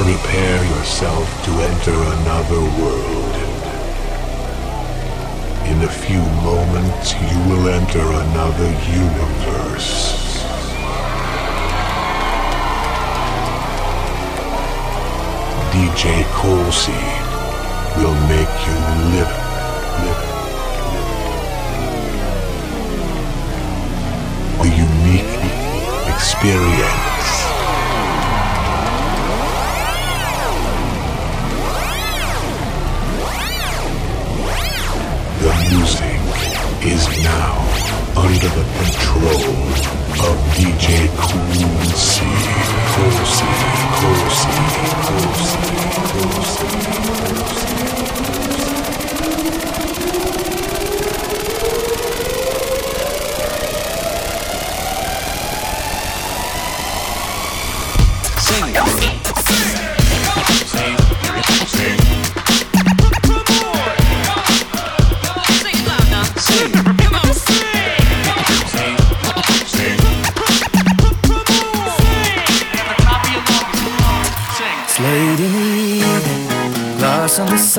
Prepare yourself to enter another world. In a few moments, you will enter another universe. DJ Colsey will make you live, live, live. Unique experience. The music is now under the control of DJ Koolsey. Koolsey, Koolsey, Koolsey, Koolsey, Koolsey.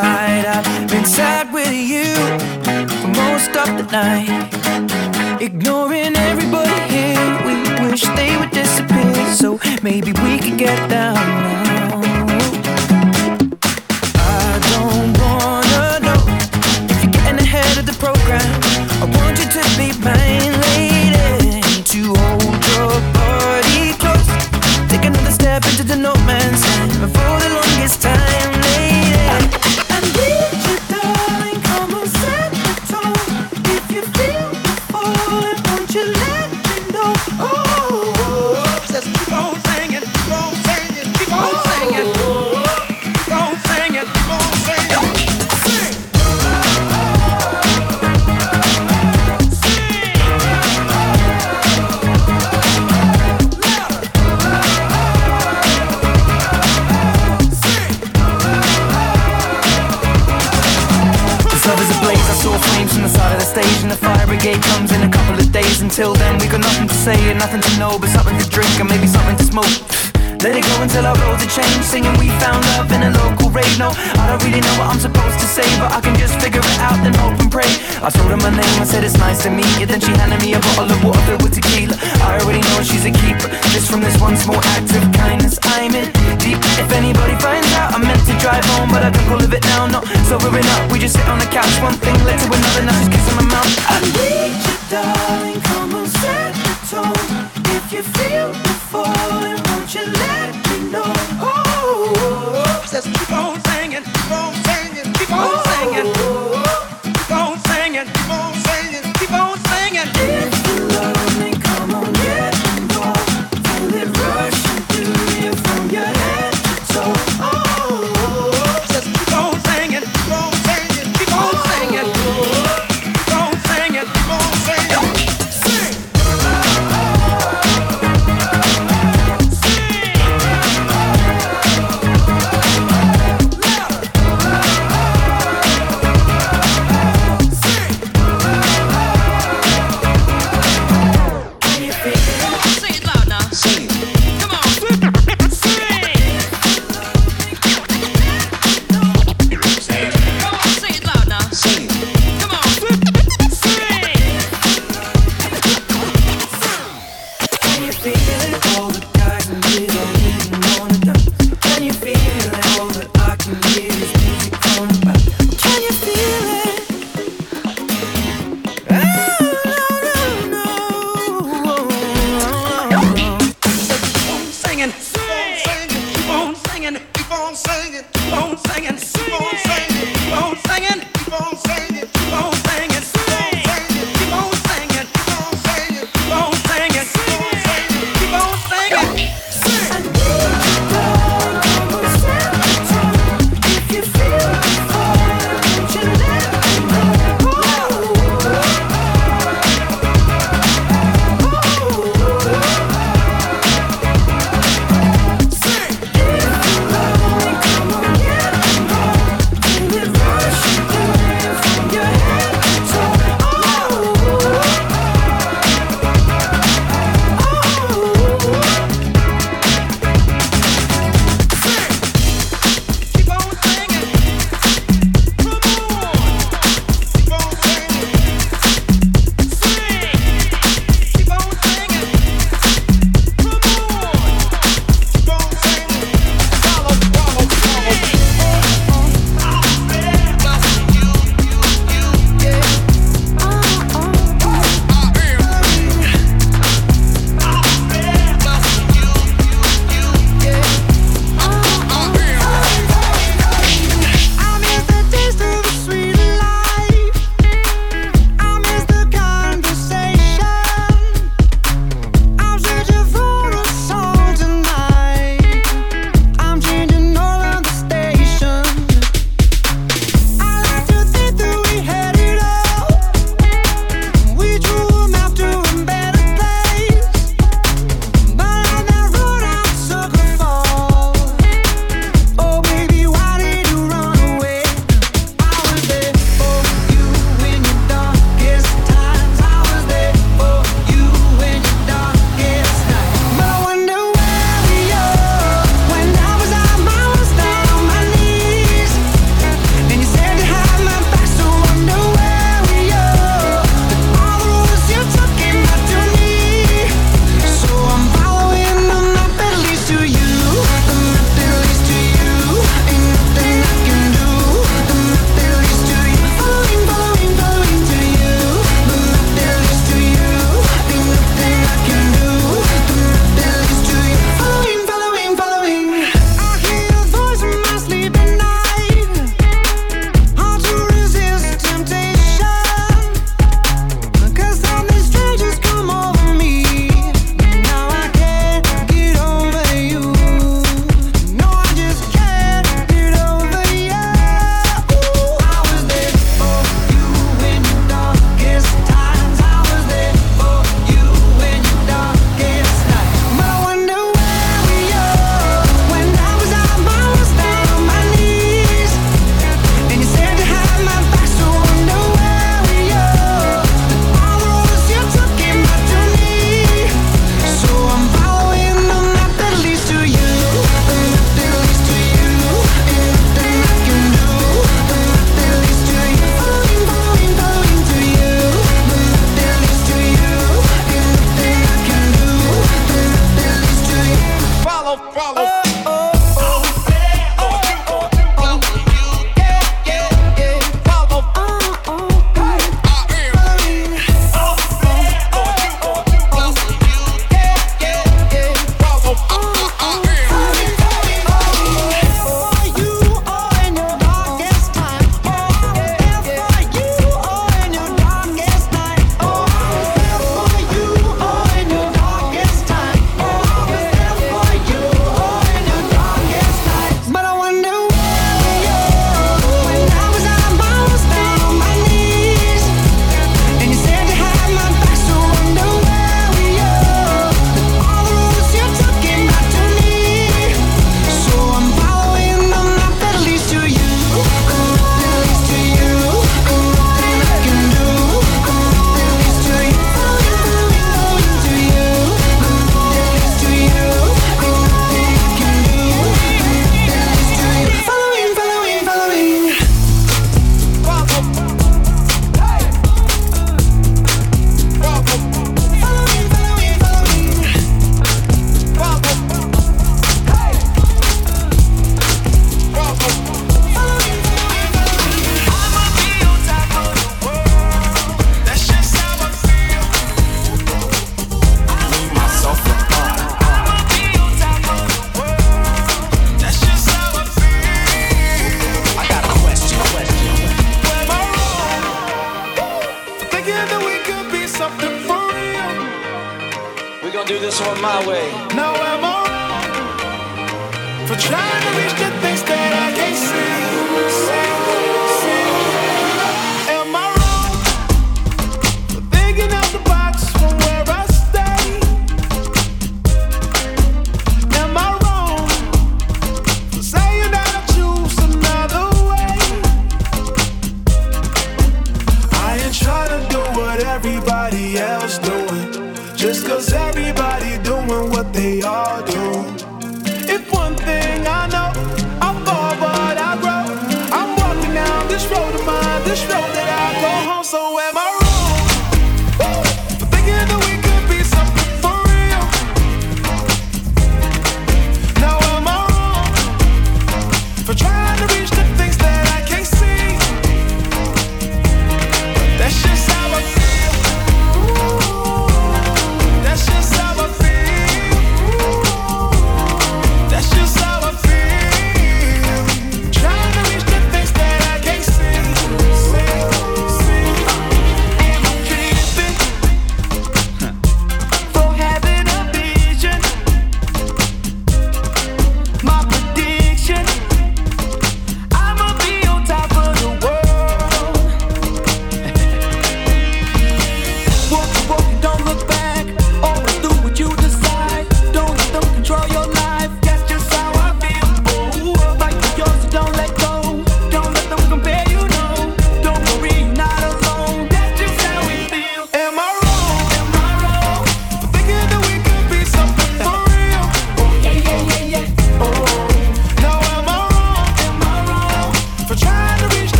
side. I've been sad with you for most of the night.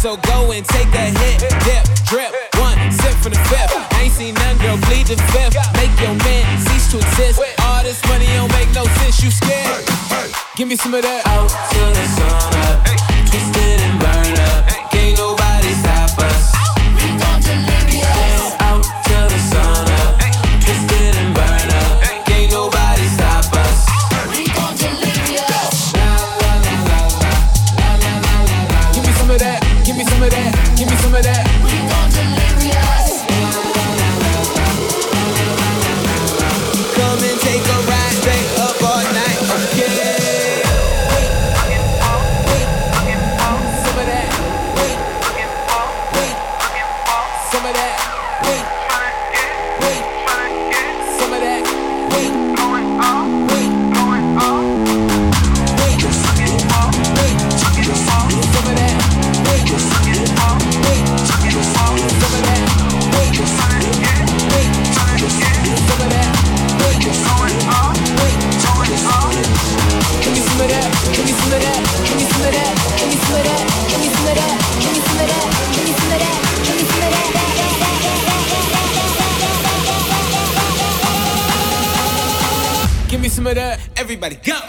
so go and take a hit. Dip, drip, one sip from the fifth. I ain't seen none, girl, bleed the fifth. Make your man cease to exist. All this money don't make no sense, you scared. Give me some of that. Out till the sun up, twisted and burned up. Can't nobody stop us. anybody. Go!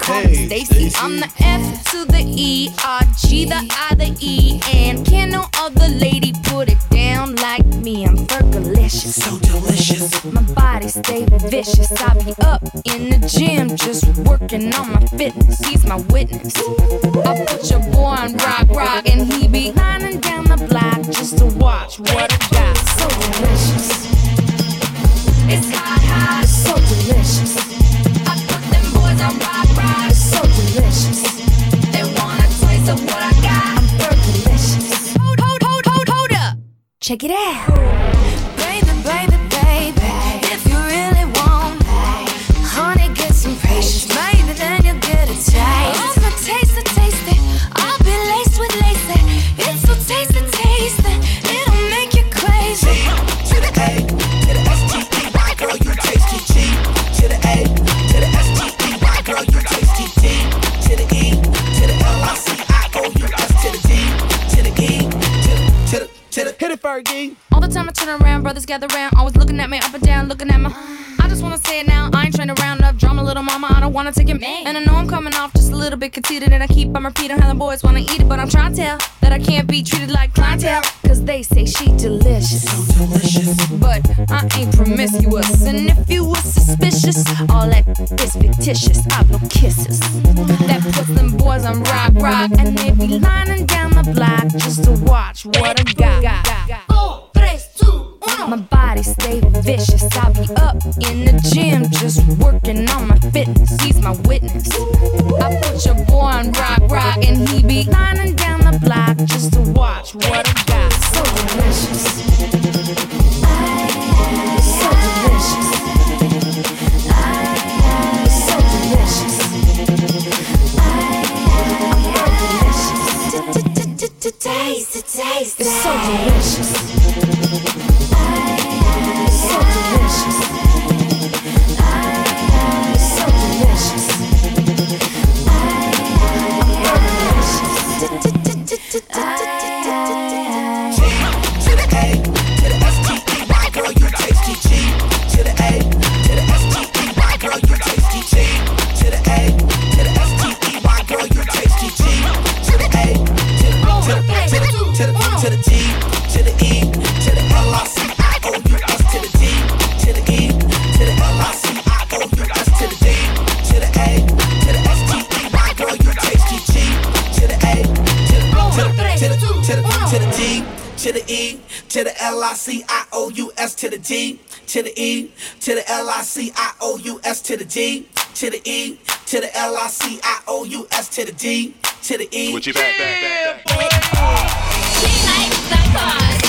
call me Stacy. I'm the F to the E, R, G, the I, the E, and can no other lady put it down like me. I'm fergalicious, so delicious. My body stay vicious. I be up in the gym just working on my fitness. He's my witness. I put your boy on rock, rock, and he be lining down the block just to watch what I got. Check it out. gather round, always looking at me up and down, looking at my. I just wanna say it now, I ain't trying to round up drama, little mama, I don't wanna take it. Man. And I know I'm coming off just a little bit conceited, and I keep on repeating how the boys wanna eat it, but I'm trying to tell that I can't be treated like clientele, cause they say she delicious. So delicious. But I ain't promiscuous, and if you were suspicious, all that is fictitious. I blow kisses. That puts them boys on rock, rock, and they be lining down the block just to watch what I got. Four, three, two. My body stay vicious. I be up in the gym just working on my fitness. He's my witness. I put your boy on rock, rock, and he be lining down the block just to watch what I got. So delicious. So delicious. So delicious. Taste taste it. It's so delicious. To the L-I-C-I-O-U-S, to the D, to the E, to the L-I-C-I-O-U-S, to the D, to the E, to the L-I-C-I-O-U-S, to the D, to the E. Switch it back, back, back, back. To the,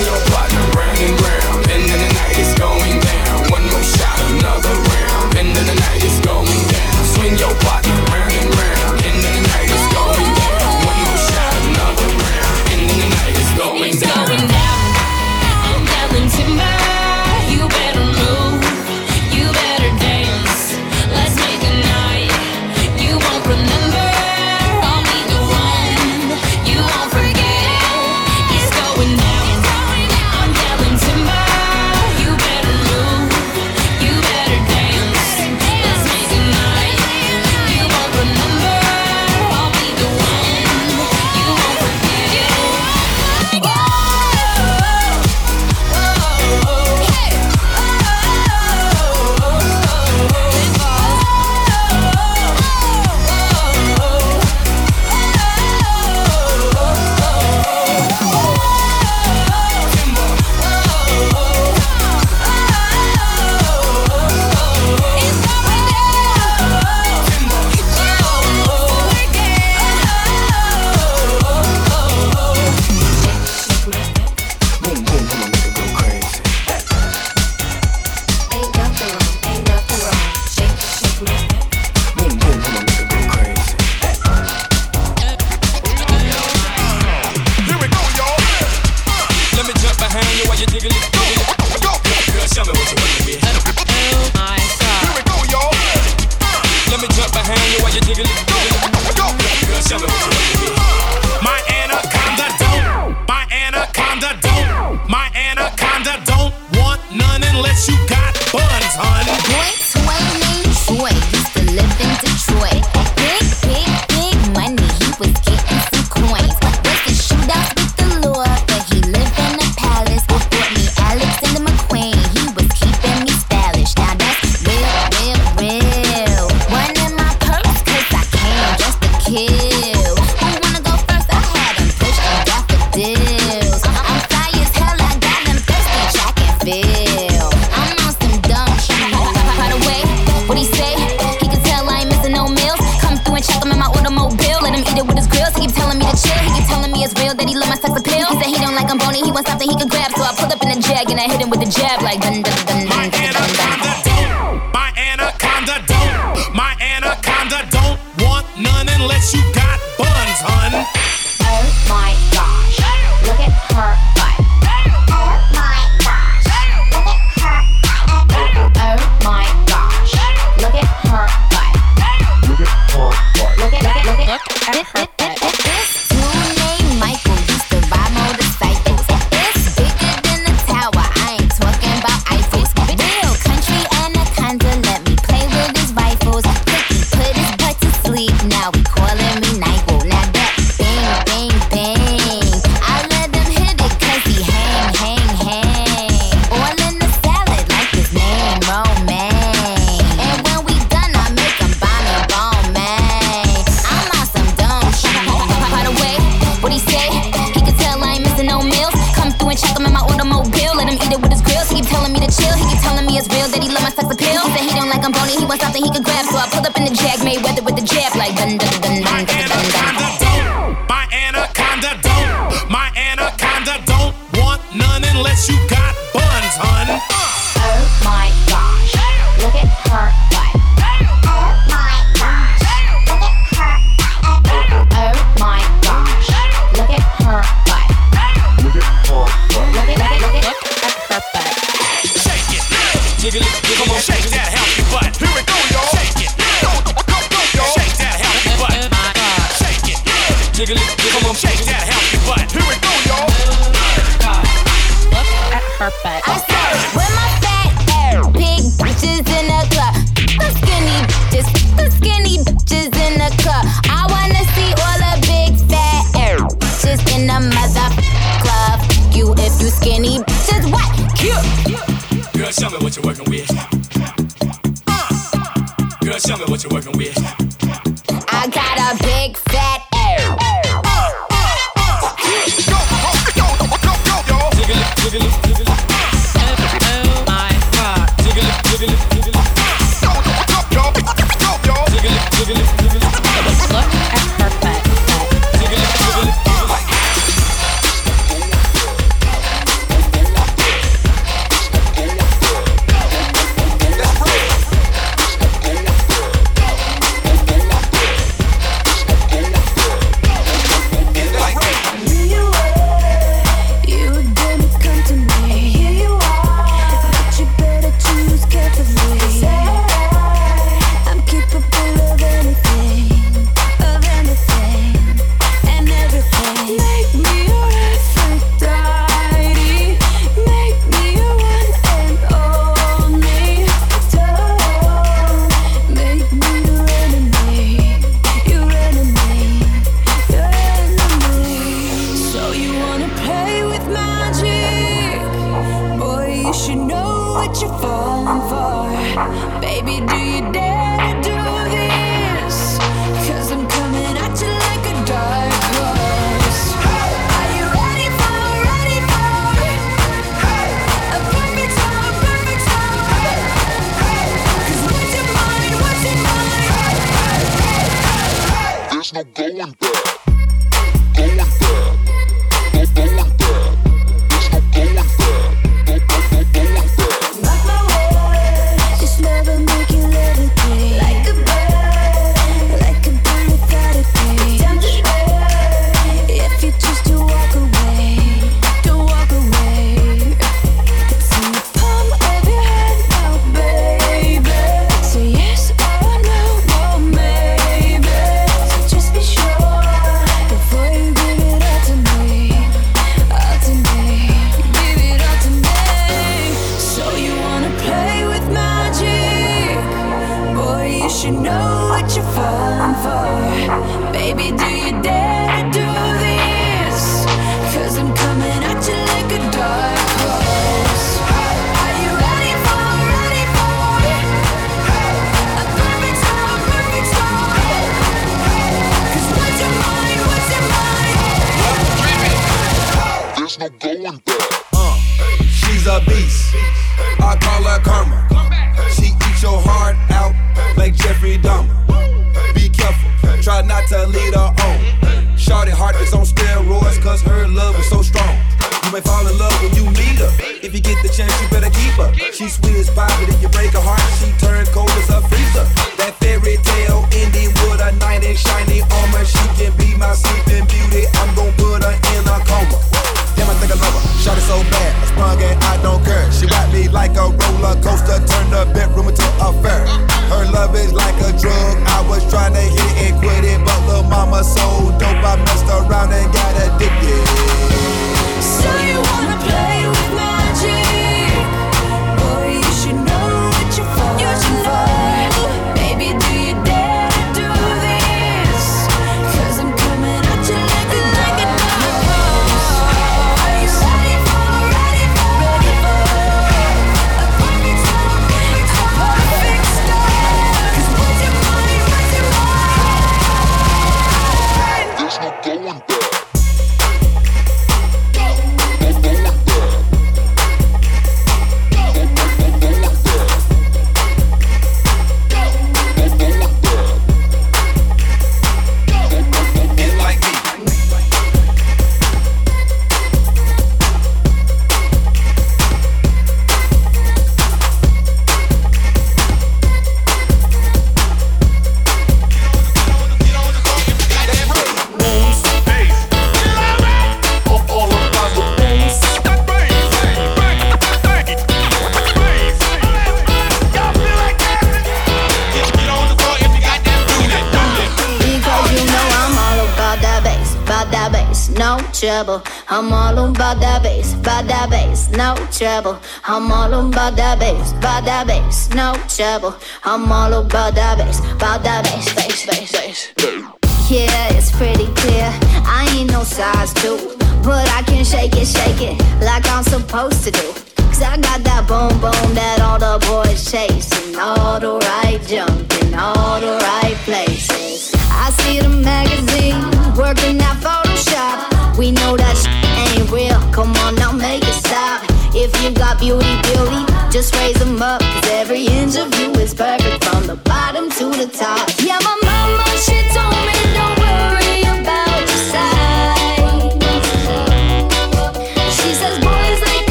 down. Swing My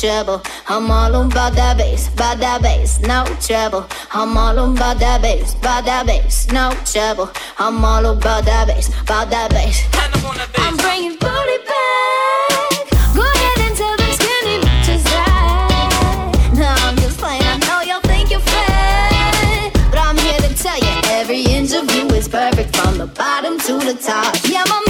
trouble. I'm all about that bass, about that bass, no trouble. I'm all about that bass, about that bass, no trouble. I'm all about that bass, about that bass. I'm bringing booty back. Go ahead and tell them skinny bitches that. No, I'm just playing. I know y'all think you're fat, but I'm here to tell you every inch of you is perfect from the bottom to the top. Yeah, my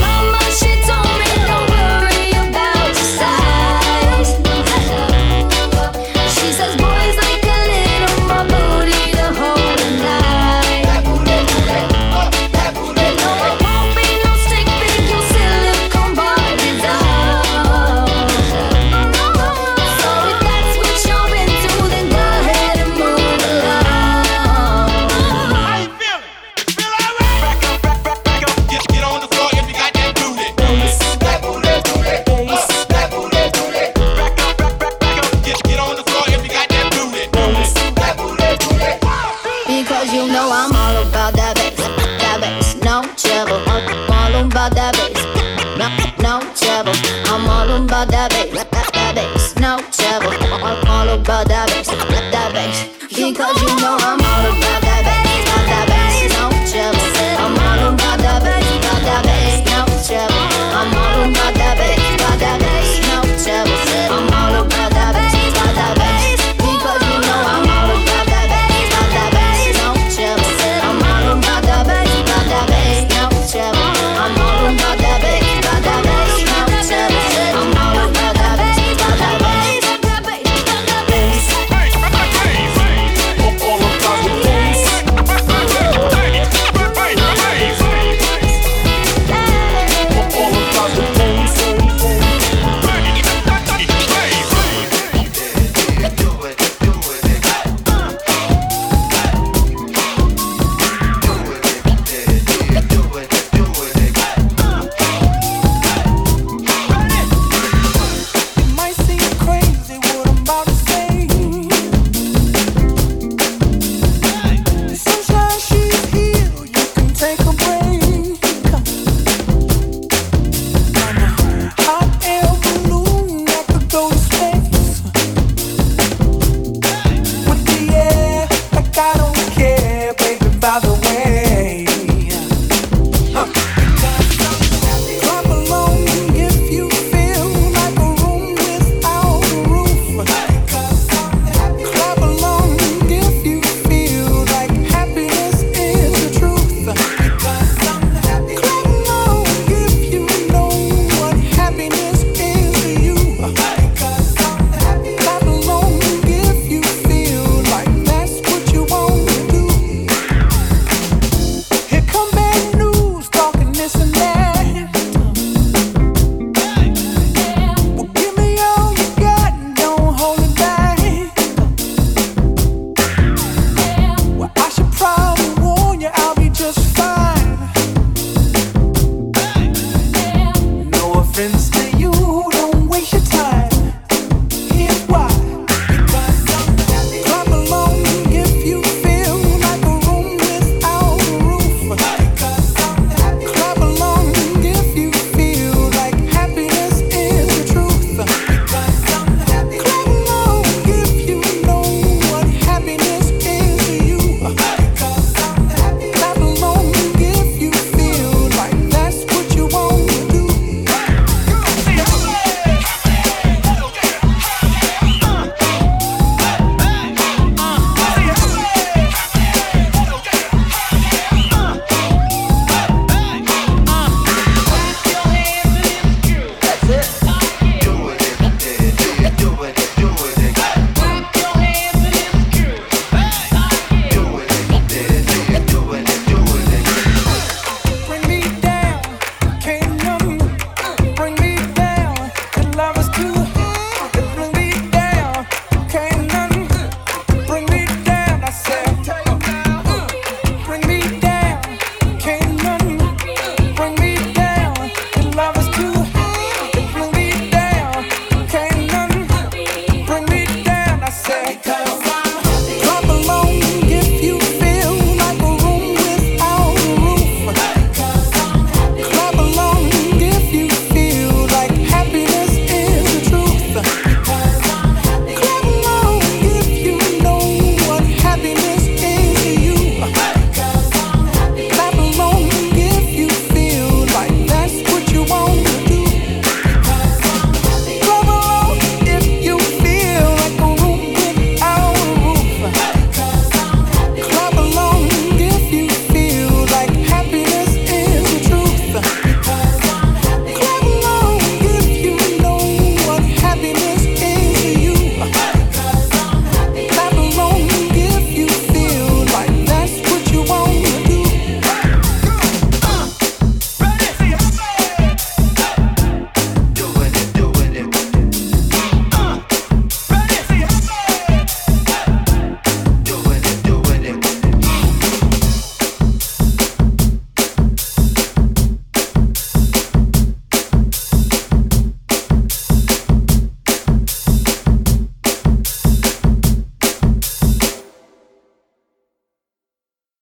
about that bass, let that bass. You cause you